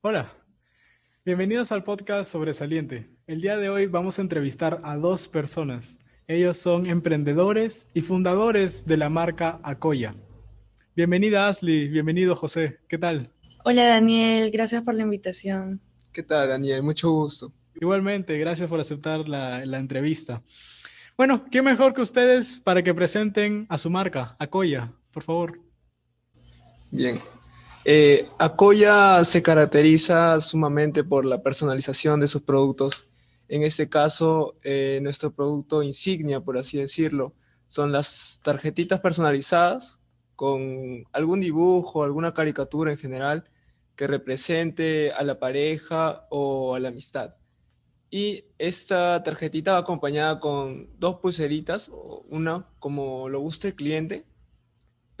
Hola, bienvenidos al podcast Sobresaliente. El día de hoy vamos a entrevistar a dos personas. Ellos son emprendedores y fundadores de la marca Acoya. Bienvenida Ashley, bienvenido José, ¿qué tal? Hola Daniel, gracias por la invitación. ¿Qué tal Daniel? Mucho gusto. Igualmente, gracias por aceptar la, la entrevista. Bueno, ¿qué mejor que ustedes para que presenten a su marca, Acoya, por favor? Bien, eh, Acoya se caracteriza sumamente por la personalización de sus productos. En este caso, eh, nuestro producto insignia, por así decirlo, son las tarjetitas personalizadas con algún dibujo, alguna caricatura en general que represente a la pareja o a la amistad. Y esta tarjetita va acompañada con dos pulseritas, una como lo guste el cliente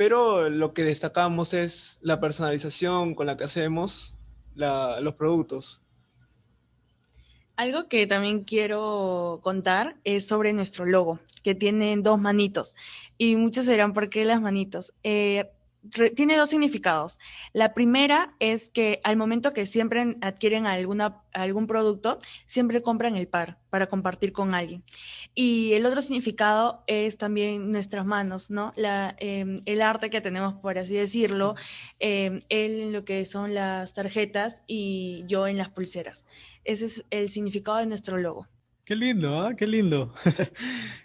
pero lo que destacamos es la personalización con la que hacemos los productos. Algo que también quiero contar es sobre nuestro logo, que tiene dos manitos. Y muchos dirán, ¿por qué las manitos? Eh, tiene dos significados. La primera es que al momento que siempre adquieren alguna, algún producto, siempre compran el par para compartir con alguien. Y el otro significado es también nuestras manos, ¿no? La, em, el arte que tenemos, por así decirlo, eh, él en lo que son las tarjetas y yo en las pulseras. Ese es el significado de nuestro logo. Qué lindo, ¿ah? Qué lindo.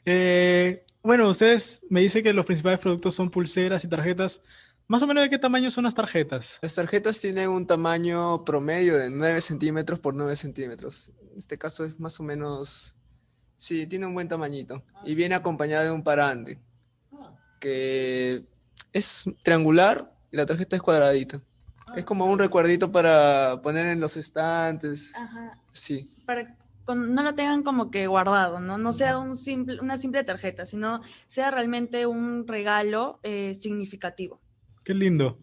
Eh, bueno, ustedes me dicen que los principales productos son pulseras y tarjetas. ¿Más o menos de qué tamaño son las tarjetas? Las tarjetas tienen un tamaño promedio de 9 centímetros por 9 centímetros. En este caso es más o menos... Sí, tiene un buen tamañito. Y viene acompañada de un parante, que es triangular y la tarjeta es cuadradita. Es como un recuerdito para poner en los estantes. Ajá. Sí. Para no lo tengan como que guardado, ¿no? No sea un simple, una simple tarjeta, sino sea realmente un regalo eh, significativo. Qué lindo.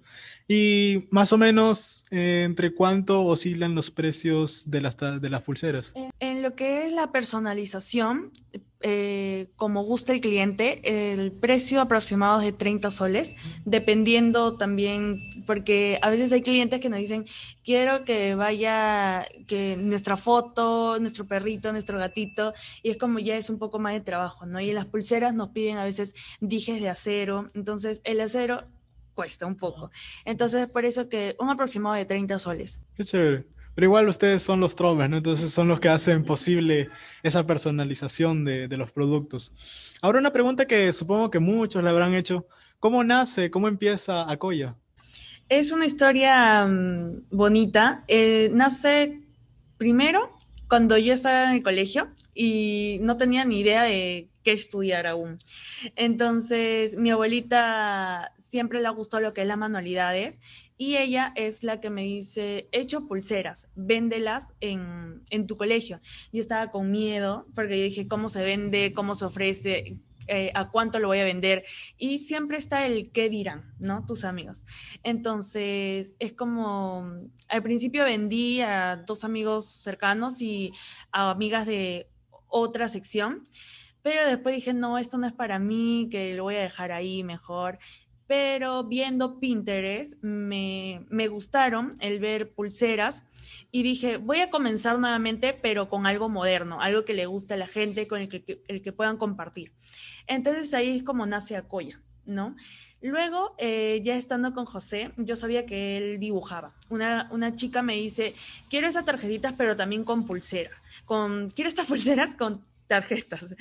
Y más o menos, eh, ¿entre cuánto oscilan los precios de las, de las pulseras? En lo que es la personalización, eh, como gusta el cliente, el precio aproximado es de 30 soles, dependiendo también, porque a veces hay clientes que nos dicen, quiero que vaya, que nuestra foto, nuestro perrito, nuestro gatito, y es como ya es un poco más de trabajo, ¿no? Y en las pulseras nos piden a veces dijes de acero, entonces el acero cuesta un poco. Entonces, es por eso que un aproximado de 30 soles. Qué chévere. Pero igual ustedes son los trovers, ¿no? Entonces son los que hacen posible esa personalización de, de, los productos. Ahora una pregunta que supongo que muchos le habrán hecho. ¿Cómo nace, cómo empieza Acoya? Es una historia um, bonita. Eh, nace primero cuando yo estaba en el colegio y no tenía ni idea de qué estudiar aún. Entonces, mi abuelita siempre le gustó lo que es las manualidades y ella es la que me dice, hecho pulseras, véndelas en, en tu colegio. Yo estaba con miedo porque yo dije, ¿cómo se vende? ¿Cómo se ofrece? Eh, a cuánto lo voy a vender y siempre está el qué dirán, ¿no? Tus amigos. Entonces, es como, al principio vendí a dos amigos cercanos y a amigas de otra sección, pero después dije, no, esto no es para mí, que lo voy a dejar ahí mejor pero viendo Pinterest me, me, gustaron el ver pulseras y dije, voy a comenzar nuevamente, pero con algo moderno, algo que le guste a la gente, con el que, el que puedan compartir. Entonces ahí es como nace Acoya, ¿no? Luego, eh, ya estando con José, yo sabía que él dibujaba. Una, una chica me dice, quiero esas tarjetitas, pero también con pulsera. Con, quiero estas pulseras con tarjetas.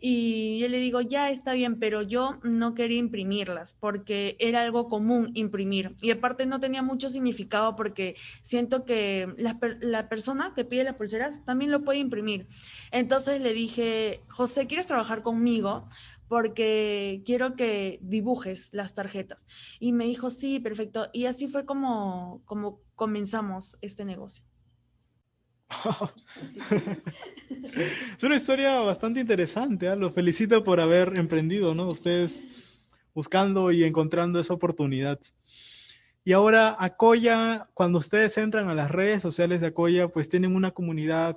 Y yo le digo, ya está bien, pero yo no quería imprimirlas porque era algo común imprimir. Y aparte no tenía mucho significado porque siento que la, la persona que pide las pulseras también lo puede imprimir. Entonces le dije, José, ¿quieres trabajar conmigo? porque quiero que dibujes las tarjetas. Y me dijo, sí, perfecto. Y así fue como, como comenzamos este negocio. Es una historia bastante interesante, ¿eh? Lo felicito por haber emprendido, ¿no? Ustedes buscando y encontrando esa oportunidad. Y ahora Acoya, cuando ustedes entran a las redes sociales de Acoya, pues tienen una comunidad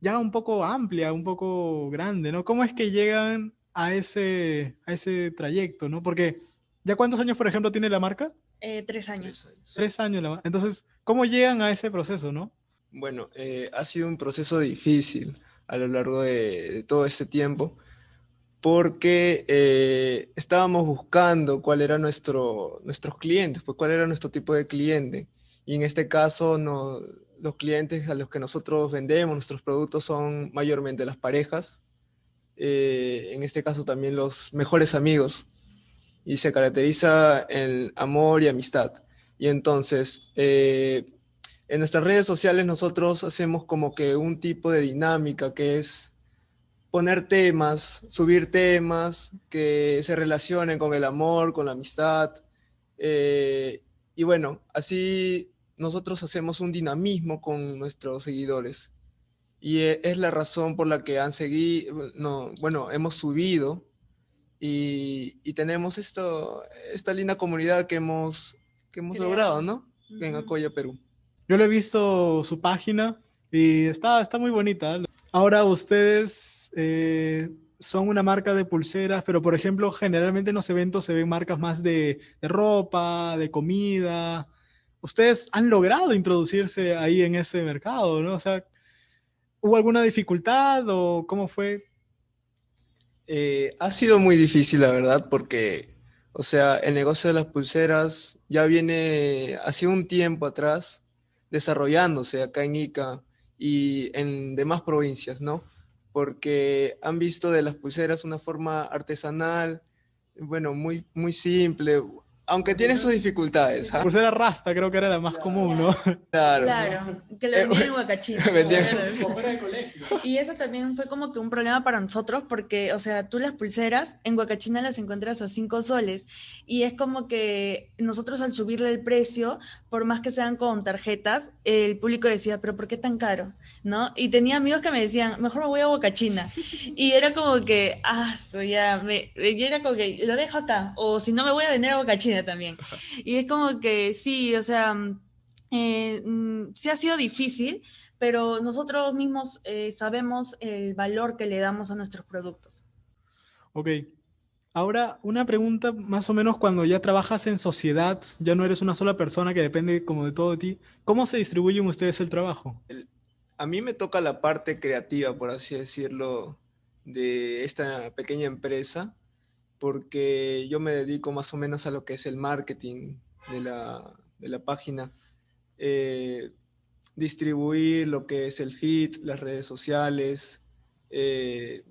ya un poco amplia, un poco grande, ¿no? ¿Cómo es que llegan a ese, a ese trayecto, ¿no? Porque, ¿ya cuántos años, por ejemplo, tiene la marca? Eh, tres años. Tres años. Tres años. la- Entonces, ¿cómo llegan a ese proceso, no? Bueno, eh, ha sido un proceso difícil a lo largo de, todo este tiempo porque eh, estábamos buscando cuál era nuestro, nuestros clientes, pues cuál era nuestro tipo de cliente. Y en este caso, los clientes a los que nosotros vendemos nuestros productos son mayormente las parejas, eh, en este caso también los mejores amigos, y se caracteriza el amor y amistad. Y entonces, en nuestras redes sociales nosotros hacemos como que un tipo de dinámica que es poner temas, subir temas que se relacionen con el amor, con la amistad. eh, y bueno, así nosotros hacemos un dinamismo con nuestros seguidores. Y eh, es la razón por la que han seguido, no, bueno, hemos subido y, y tenemos esto, esta linda comunidad que hemos, que hemos logrado, ¿no? En Ujú. Acoya, Perú. Yo le he visto su página y está, está muy bonita. Ahora ustedes eh, son una marca de pulseras, pero por ejemplo, generalmente en los eventos se ven marcas más de, de ropa, de comida. Ustedes han logrado introducirse ahí en ese mercado, ¿no? O sea, ¿hubo alguna dificultad o cómo fue? Eh, ha sido muy difícil, la verdad, porque, o sea, el negocio de las pulseras ya viene hace un tiempo atrás desarrollándose acá en Ica y en demás provincias, ¿no? Porque han visto de las pulseras una forma artesanal, bueno, muy, muy simple, aunque tiene sus dificultades, ¿ah? Pulsera rasta creo que era la más común, ¿no? Claro. Claro, que lo Eh, vendían en Claro. Y eso también fue como que un problema para nosotros porque, o sea, tú las pulseras en Huacachina las encuentras a 5 soles y es como que nosotros al subirle el precio, por más que sean con tarjetas, el público decía, pero ¿por qué tan caro? ¿No? Y tenía amigos que me decían, mejor me voy a Huacachina. Y era como que, ah, so ya, me, y era como que lo dejo acá, o si no me voy a vender a Huacachina también. Y es como que sí, o sea, eh, mm, sí ha sido difícil, pero nosotros mismos eh, sabemos el valor que le damos a nuestros productos. Ok. Ahora, una pregunta más o menos cuando ya trabajas en sociedad, ya no eres una sola persona que depende como de todo de ti, ¿cómo se distribuyen ustedes el trabajo? A mí me toca la parte creativa, por así decirlo, de esta pequeña empresa, porque yo me dedico más o menos a lo que es el marketing de la, de la página, eh, distribuir lo que es el feed, las redes sociales, eh,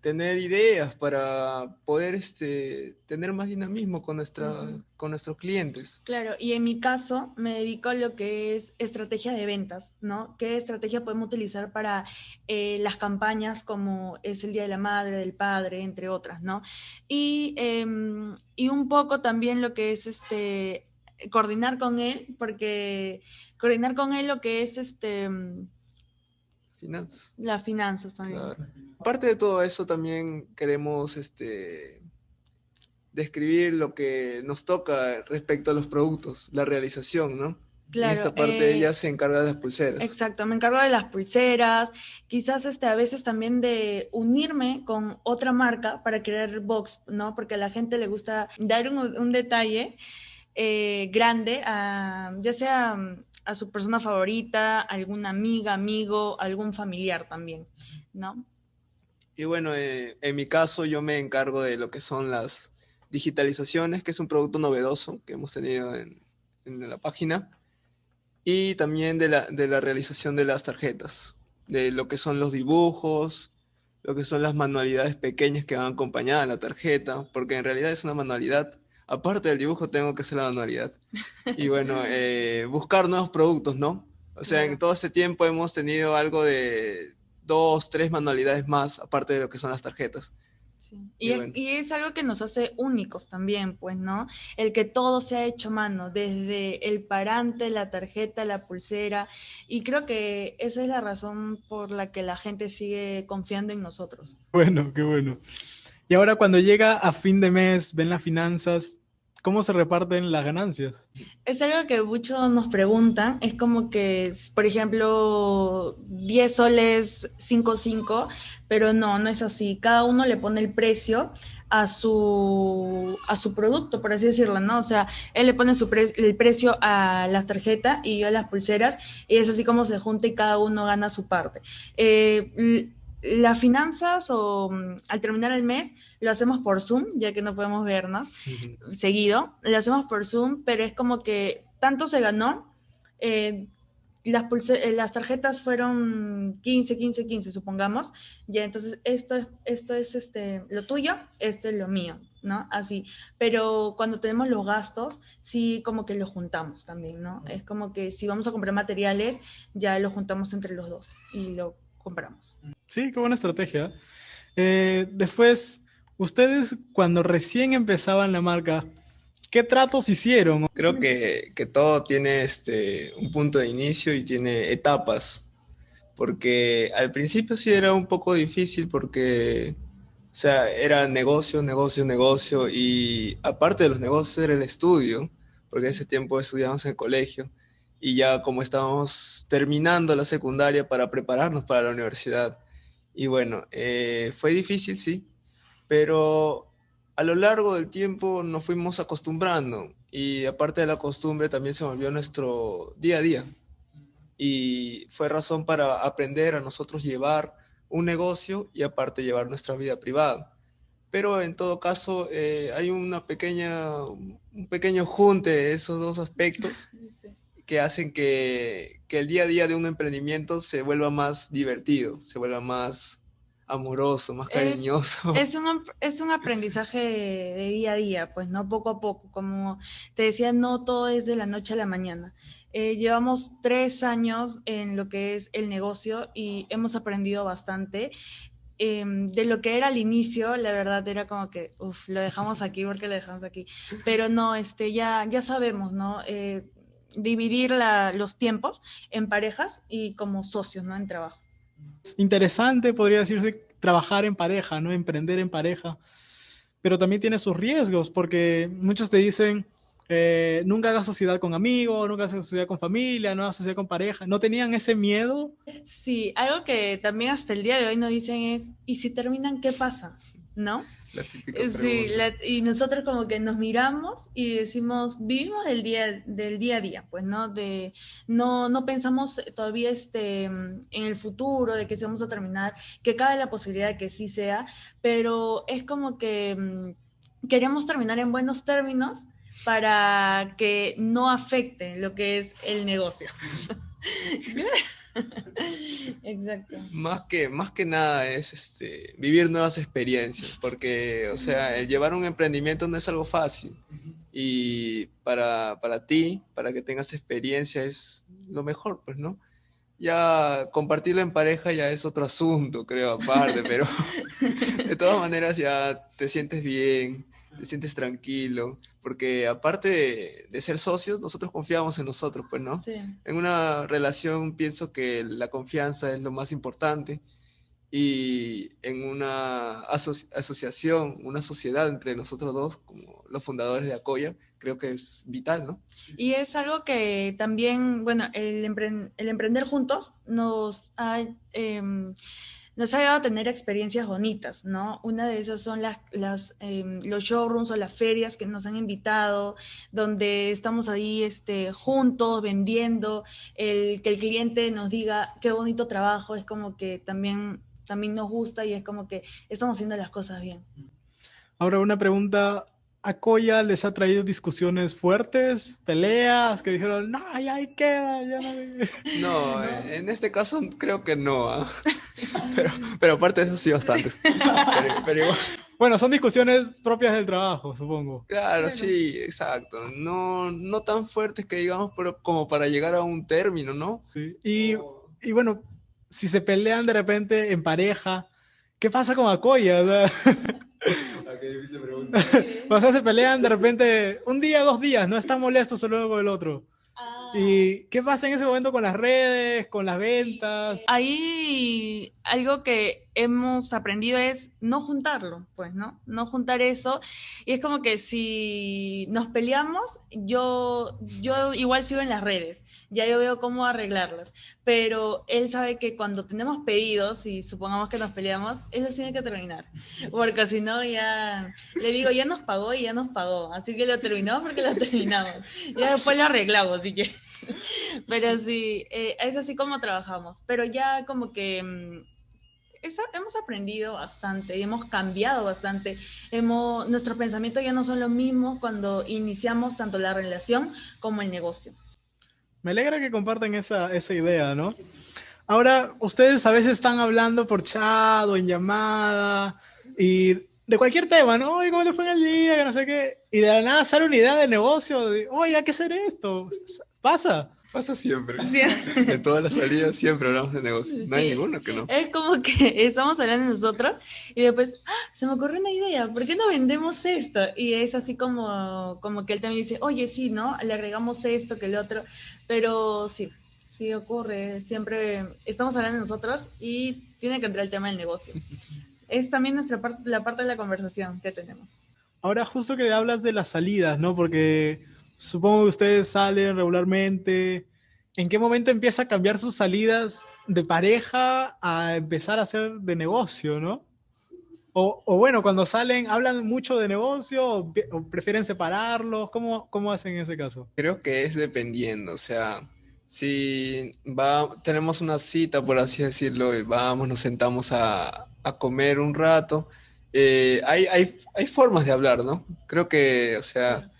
tener ideas para poder este, tener más dinamismo con, nuestra, con nuestros clientes. Claro, y en mi caso me dedico a lo que es estrategia de ventas, ¿no? ¿Qué estrategia podemos utilizar para eh, las campañas como es el Día de la Madre, del Padre, entre otras, ¿no? Y, em, y un poco también lo que es este coordinar con él, porque coordinar con él lo que es este Finanzas. las finanzas también. Claro. Aparte de todo eso, también queremos este, describir lo que nos toca respecto a los productos, la realización, ¿no? Claro, en esta parte eh, ella se encarga de las pulseras. Exacto, me encargo de las pulseras, quizás este, a veces también de unirme con otra marca para crear box, ¿no? Porque a la gente le gusta dar un, un detalle eh, grande, a, ya sea a su persona favorita, alguna amiga, amigo, algún familiar también, ¿no? Y bueno, eh, en mi caso yo me encargo de lo que son las digitalizaciones, que es un producto novedoso que hemos tenido en, la página, y también de la, de la realización de las tarjetas, de lo que son los dibujos, lo que son las manualidades pequeñas que van acompañadas a la tarjeta, porque en realidad es una manualidad. Aparte del dibujo, tengo que hacer la manualidad. Y bueno, eh, buscar nuevos productos, ¿no? O sea, en todo este tiempo hemos tenido algo de dos, tres manualidades más, aparte de lo que son las tarjetas. Sí. Y Y, es, bueno. y es algo que nos hace únicos también, pues, ¿no? El que todo se ha hecho a mano, desde el parante, la tarjeta, la pulsera, y creo que esa es la razón por la que la gente sigue confiando en nosotros. Bueno, qué bueno. Y ahora cuando llega a fin de mes, ven las finanzas, ¿Cómo se reparten las ganancias? Es algo que muchos nos preguntan. Es como que, por ejemplo, 10 soles, 5, 5, pero no, no es así. Cada uno le pone el precio a su, a su producto, por así decirlo, ¿no? O sea, él le pone su el precio a las tarjetas y yo a las pulseras, y es así como se junta y cada uno gana su parte. Eh, las finanzas o mm, al terminar el mes lo hacemos por Zoom, ya que no podemos vernos seguido, lo hacemos por Zoom, pero es como que tanto se ganó, eh, las, eh, las tarjetas fueron 15, 15, 15, supongamos, ya entonces esto es, esto es este, lo tuyo, esto es lo mío, ¿no? Así, pero cuando tenemos los gastos, sí como que lo juntamos también, ¿no? Es como que si vamos a comprar materiales, ya lo juntamos entre los dos y lo compramos. Sí, qué buena estrategia. Eh, después, ustedes cuando recién empezaban la marca, ¿qué tratos hicieron? Creo que, que todo tiene este, un punto de inicio y tiene etapas, porque al principio sí era un poco difícil porque, o sea, era negocio, negocio, negocio, y aparte de los negocios era el estudio, porque en ese tiempo estudiábamos en el colegio y ya como estábamos terminando la secundaria para prepararnos para la universidad. Y bueno, eh, fue difícil, sí, pero a lo largo del tiempo nos fuimos acostumbrando y aparte de la costumbre también se volvió nuestro día a día. Y fue razón para aprender a nosotros llevar un negocio y aparte llevar nuestra vida privada. Pero en todo caso eh, hay una pequeña, un pequeño junte de esos dos aspectos que hacen que, el día a día de un emprendimiento se vuelva más divertido, se vuelva más amoroso, más cariñoso. Es, un, es un aprendizaje de día a día, pues no poco a poco. Como te decía, no todo es de la noche a la mañana. Eh, llevamos tres años en lo que es el negocio y hemos aprendido bastante. Em, de lo que era al inicio, la verdad era como que, uff, lo dejamos aquí porque lo dejamos aquí. Pero no, este, ya, ya sabemos, ¿no? Eh, dividir los tiempos en parejas y como socios, ¿no? En trabajo. Interesante, podría decirse, trabajar en pareja, ¿no? Emprender en pareja. Pero también tiene sus riesgos, porque muchos te dicen, eh, nunca hagas sociedad con amigos, nunca hagas sociedad con familia, no hagas sociedad con pareja. ¿No tenían ese miedo? Sí, algo que también hasta el día de hoy nos dicen es, ¿y si terminan qué pasa? ¿No? sí, y nosotros como que nos miramos y decimos, vivimos del día, del día a día, pues, ¿no? De, no, no pensamos todavía este, en el futuro, de que se vamos a terminar, que cabe la posibilidad de que sí sea, pero es como que mm, queremos terminar en buenos términos para que no afecte lo que es el negocio. Exacto. Más que, más que nada es este, vivir nuevas experiencias, porque, o sea, el llevar un emprendimiento no es algo fácil. Y para, para ti, para que tengas experiencia, es lo mejor, pues, ¿no? Ya compartirlo en pareja ya es otro asunto, creo, aparte, pero de todas maneras ya te sientes bien, te sientes tranquilo, porque aparte de, ser socios, nosotros confiamos en nosotros, pues, ¿no? Sí. En una relación pienso que la confianza es lo más importante y en una asociación, una sociedad entre nosotros dos, como los fundadores de Acoya, creo que es vital, ¿no? Y es algo que también, bueno, el, el emprender juntos nos ha... Em, nos ha ayudado a tener experiencias bonitas, ¿no? Una de esas son las, las em, los showrooms o las ferias que nos han invitado, donde estamos ahí este, juntos vendiendo, el, que el cliente nos diga qué bonito trabajo, es como que también, también nos gusta y es como que estamos haciendo las cosas bien. Ahora una pregunta Acoya les ha traído discusiones fuertes, peleas, que dijeron, no, ya ahí queda, ya no. No, en este caso creo que no. ¿ah? Pero, aparte de eso sí, bastantes. Bueno, son discusiones propias del trabajo, supongo. Claro, sí, exacto. No, no tan fuertes que digamos, pero como para llegar a un término, ¿no? Sí. Y, y bueno, si se pelean de repente en pareja, ¿qué pasa con Acoya? o sea, se pelean de repente un día, dos días, no están molestos el uno con el otro. Ah. ¿Y qué pasa en ese momento con las redes, con las ventas? Hay algo que hemos aprendido es no juntarlo, pues, ¿no? No juntar eso. Y es como que si nos peleamos, yo, yo igual sigo en las redes, ya yo veo cómo arreglarlas. Pero él sabe que cuando tenemos pedidos y supongamos que nos peleamos, eso tiene que terminar. Porque si no, ya le digo, ya nos pagó y ya nos pagó. Así que lo terminamos porque lo terminamos. Ya después lo arreglamos, así que. Pero sí, eh, es así como trabajamos. Pero ya como que hemos aprendido bastante hemos cambiado bastante. Hemos, nuestros pensamientos ya no son los mismos cuando iniciamos tanto la relación como el negocio. Me alegra que compartan esa, esa idea, ¿no? Ahora, ustedes a veces están hablando por chat o en llamada y de cualquier tema, ¿no? Oye, ¿cómo te fue en el día? Que no sé qué. Y de la nada sale una idea de negocio. Oye, hay que hacer esto. Pasa. Pasa siempre. siempre. En todas las salidas siempre hablamos de negocio. No hay ninguno que no. Es como que estamos hablando de nosotros y después, ¡ah! se me ocurrió una idea, ¿por qué no vendemos esto? Y es así como, como que él también dice, oye, sí, ¿no? Le agregamos esto, que el otro. Pero sí, sí ocurre. Siempre estamos hablando de nosotros y tiene que entrar el tema del negocio. Es también nuestra parte, la parte de la conversación que tenemos. Ahora, justo que hablas de las salidas, ¿no? Porque Supongo que ustedes salen regularmente. ¿En qué momento empieza a cambiar sus salidas de pareja a empezar a hacer de negocio, no? O, bueno, cuando salen, ¿hablan mucho de negocio o, prefieren separarlos? ¿Cómo, ¿Cómo hacen en ese caso? Creo que es dependiendo, o sea, si tenemos una cita, por así decirlo, y vamos, nos sentamos a, a comer un rato, eh, hay, hay, hay, formas de hablar, ¿no? Creo que, o sea,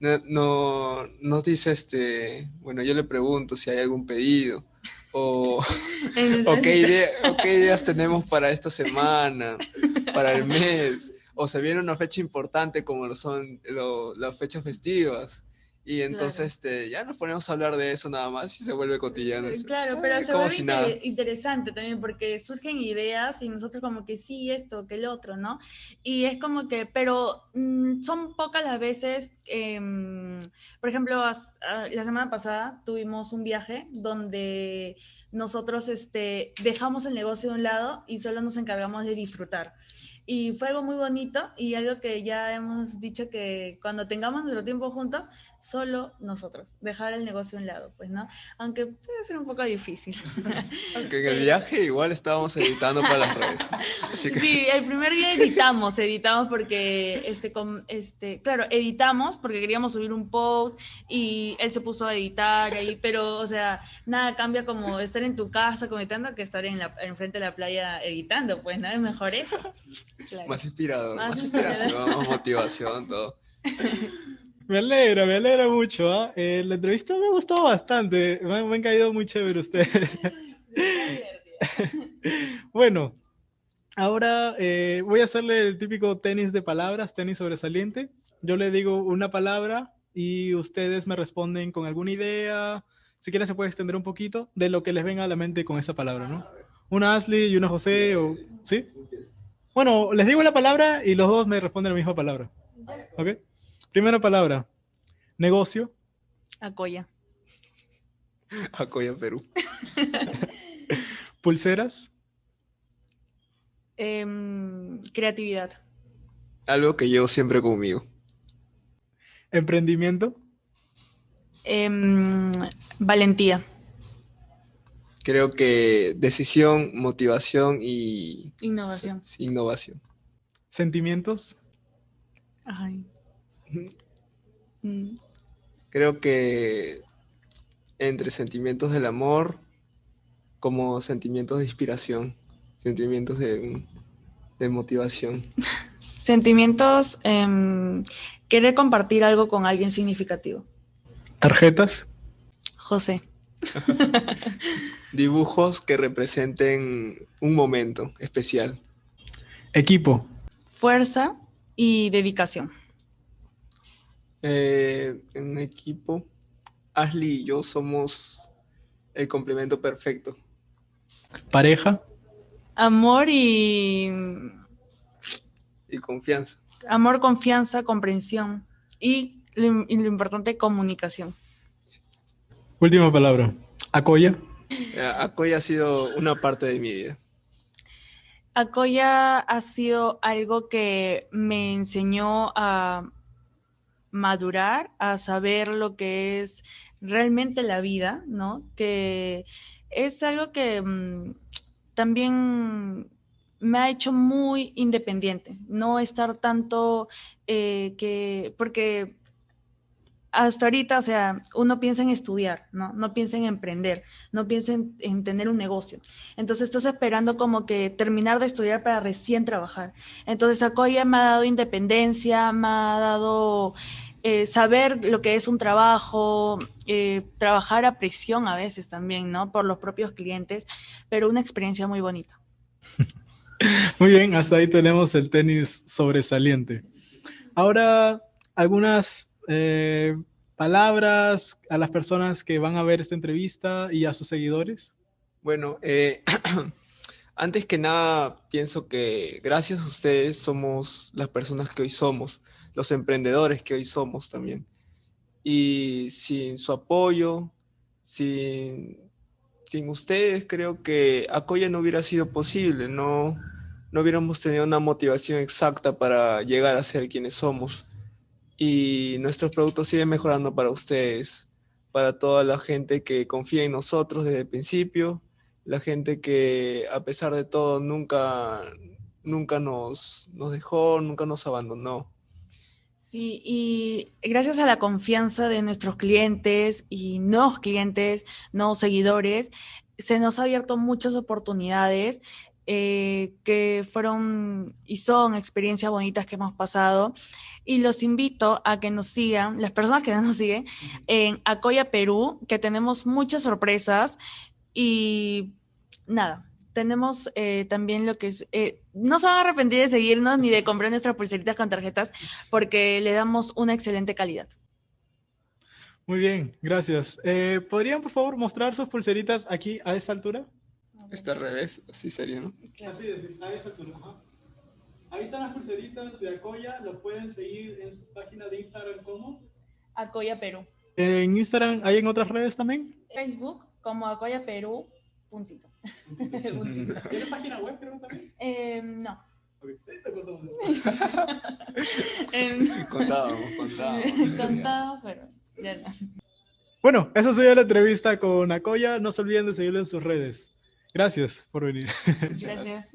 no, nos dice, este, bueno, yo le pregunto si hay algún pedido o, qué, ideas tenemos para esta semana, para el mes, o se viene una fecha importante como lo son las fechas festivas. Y entonces este, ya nos ponemos a hablar de eso nada más y se vuelve cotidiano. Claro, pero se vuelve interesante también porque surgen ideas y nosotros como que sí, esto, que el otro, ¿no? Y es como que, pero mm, son pocas las veces, em, por ejemplo, ah, la semana pasada tuvimos un viaje donde nosotros este, dejamos el negocio de un lado y solo nos encargamos de disfrutar y fue algo muy bonito y algo que ya hemos dicho que cuando tengamos nuestro tiempo juntos, solo nosotros, dejar el negocio a un lado, pues, ¿no? Aunque puede ser un poco difícil. Aunque en el viaje igual estábamos editando para las redes. Sí, el primer día editamos, editamos porque, este, este, claro, editamos porque queríamos subir un post y él se puso a editar ahí, pero, o sea, nada cambia como estar en tu casa comentando que estar en la, enfrente de la playa editando, pues, ¿no? Es mejor eso. Más inspirador, más, inspiración, más motivación, todo. Me alegra, me alegra mucho. ¿ah? Eh, la entrevista me gustó bastante. Me, han caído muy chévere ustedes. bueno, ahora eh, voy a hacerle el típico tenis de palabras, tenis sobresaliente. Yo le digo una palabra y ustedes me responden con alguna idea. Si quieren se puede extender un poquito de lo que les venga a la mente con esa palabra, ¿no? Una Ashley y una José, o, ¿sí? Bueno, les digo la palabra y los dos me responden la misma palabra. ¿Ok? Primera palabra. Negocio. Acoya. Acoya, Perú. Pulseras. Em, creatividad. Algo que llevo siempre conmigo. Emprendimiento. Em, valentía. Creo que decisión, motivación y... Innovación. Innovación. Sentimientos. Ay. Mm. Creo que entre sentimientos del amor como sentimientos de inspiración, sentimientos de, motivación. Sentimientos, eh, querer compartir algo con alguien significativo. ¿Tarjetas? José. Dibujos que representen un momento especial. Equipo. Fuerza y dedicación. Eh, en equipo, Ashley y yo somos el complemento perfecto. Pareja. Amor y... Y confianza. Amor, confianza, comprensión y lo, importante, comunicación. Última palabra. Acoya. Acoya ha sido una parte de mi vida. Acoya ha sido algo que me enseñó a madurar, a saber lo que es realmente la vida, ¿no? Que es algo que mm, también me ha hecho muy independiente, no estar tanto eh, que, porque hasta ahorita, o sea, uno piensa en estudiar, ¿no? No piensa en emprender, no piensa en, tener un negocio. Entonces estás esperando como que terminar de estudiar para recién trabajar. Entonces Acoya me ha dado independencia, me ha dado eh, saber lo que es un trabajo, eh, trabajar a presión a veces también, ¿no? Por los propios clientes, pero una experiencia muy bonita. Muy bien, hasta ahí tenemos el tenis sobresaliente. Ahora, algunas eh, palabras a las personas que van a ver esta entrevista y a sus seguidores. Bueno, eh, antes que nada, pienso que gracias a ustedes somos las personas que hoy somos, los emprendedores que hoy somos también. Y sin su apoyo, sin, sin ustedes creo que Acoya no hubiera sido posible, no, no hubiéramos tenido una motivación exacta para llegar a ser quienes somos. Y nuestros productos siguen mejorando para ustedes, para toda la gente que confía en nosotros desde el principio, la gente que a pesar de todo nunca, nunca nos, nos dejó, nunca nos abandonó. Sí, y gracias a la confianza de nuestros clientes y nuevos clientes, nuevos seguidores, se nos ha abierto muchas oportunidades eh, que fueron y son experiencias bonitas que hemos pasado. Y los invito a que nos sigan, las personas que no nos siguen, en Acoya Perú, que tenemos muchas sorpresas y nada, tenemos eh, también lo que es, eh, no se van a arrepentir de seguirnos ni de comprar nuestras pulseritas con tarjetas porque le damos una excelente calidad. Muy bien, gracias. ¿Podrían por favor mostrar sus pulseritas aquí a esta altura? Está al revés, así sería, ¿no? Así es, a esa altura. Ahí están las pulseritas de Acoya, lo pueden seguir en su página de Instagram como Acoya Perú. En Instagram, ¿hay en otras redes también? Facebook como Acoya Perú, puntito. ¿Tiene página web creo también? Eh, no. Contábamos, contábamos. Contábamos, pero ya no. Bueno, esa sería la entrevista con Acoya. No se olviden de seguirlo en sus redes. Gracias por venir. Gracias.